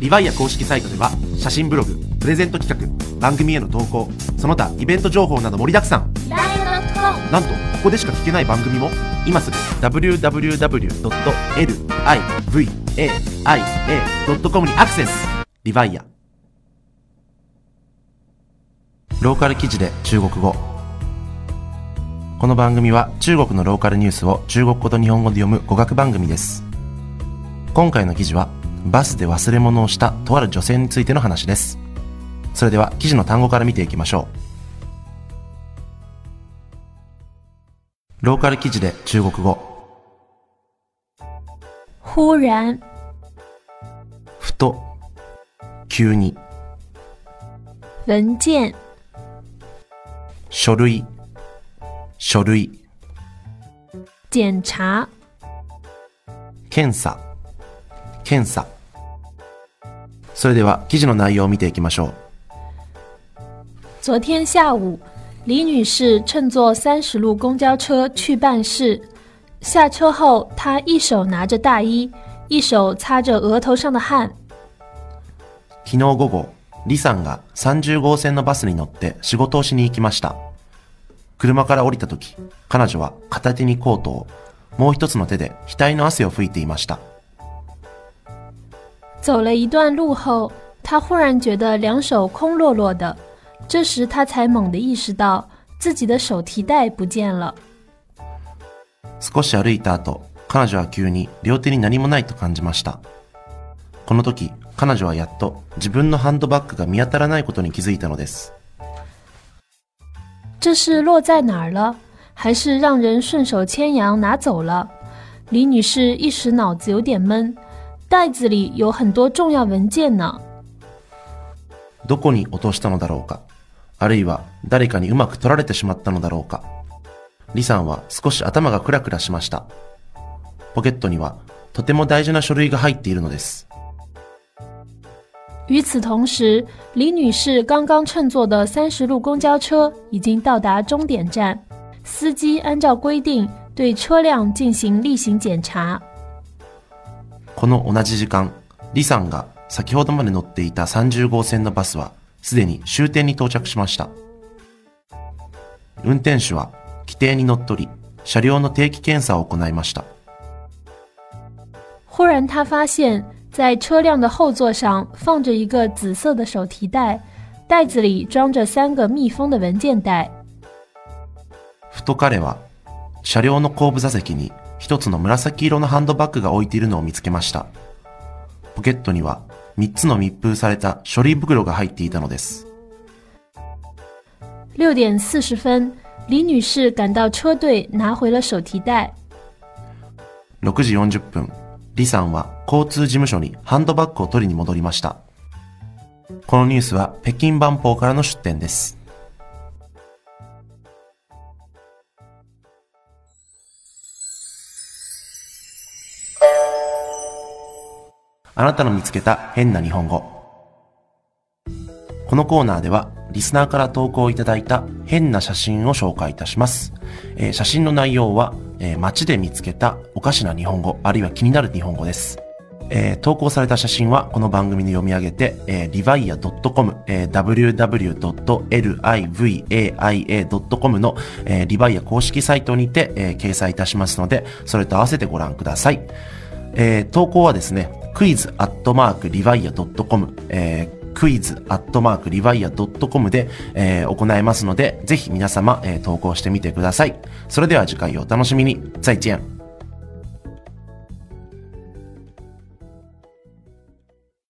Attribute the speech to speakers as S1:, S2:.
S1: リヴァイア公式サイトでは写真ブログプレゼント企画番組への投稿その他イベント情報など盛りだくさん。なんとここでしか聞けない番組も今すぐ www.livaia.com にアクセス。リヴァイア。ローカル記事で中国語。この番組は中国のローカルニュースを中国語と日本語で読む語学番組です。今回の記事はバスで忘れ物をしたとある女性についての話です。それでは記事の単語から見ていきましょう。ローカル記事で中国語。
S2: 忽然、
S1: ふと。急に。
S2: 文件、
S1: 書類。書類。
S2: 检查、
S1: 検査。検査それでは記事の内容を見ていきましょう
S2: 昨天下午，李女士乘坐三十路公交车去办事。下车后，她一手拿着大衣，一手擦着额头上的汗。
S1: 昨日午後李さんが30号線のバスに乗って仕事をしに行きました車から降りた時彼女は片手にコートをもう一つの手で額の汗を拭いていました
S2: 走了一段路后，她忽然觉得两手空落落的。这时，她才猛地意识到自己的手提袋不见了。
S1: 少し歩いた後彼女は急に両手に何もないと感じましたこの時彼女はやっと自分のハンドバッグが見当たらないことに気づいたのです
S2: 这是落在哪儿了？还是让人顺手牵羊拿走了？李女士一时脑子有点闷， 袋子里有很多重要文件呢。
S1: どこに落としたのだろうか。あるいは誰かにうまく取られてしまったのだろうか。李さんは少し頭がクラクラしました。ポケットにはとても大事な書類が入っているのです。
S2: 与此同时，李女士刚刚乘坐的三十路公交车已经到达终点站，司机按照规定对车辆进行例行检查。
S1: この同じ時間李さんが先ほどまで乗っていた30号線のバスはすでに終点に到着しました運転手は規定にのっとり車両の定期検査を行いました
S2: 忽然，她发现，在车辆的后座上放着一个紫色的手提袋，袋子里装着三个密封的文件袋。
S1: ふと彼は車両の後部座席に一つの紫色のハンドバッグが置いているのを見つけました。ポケットには3つの密封された書類袋が入っていたのです。
S2: 六点四十分，李女士赶到车队，拿回了手提袋。
S1: 6時40分李さんは交通事務所にハンドバッグを取りに戻りました。このニュースは北京万宝からの出展ですあなたの見つけた変な日本語このコーナーではリスナーから投稿いただいた変な写真を紹介いたします。えー写真の内容は、えー街で見つけたおかしな日本語、あるいは気になる日本語です。えー投稿された写真はこの番組で読み上げて、えー、rivia.com、えー www.livaia.com の、えーリバイア公式サイトにて、えー掲載いたしますので、それと合わせてご覧ください。えー投稿はですね、クイズアットマークリヴァイア .com、えークイズアットマークリヴァイア .com で、えー行えますので、ぜひ皆様、えー投稿してみてください。それでは次回お楽しみに。再见。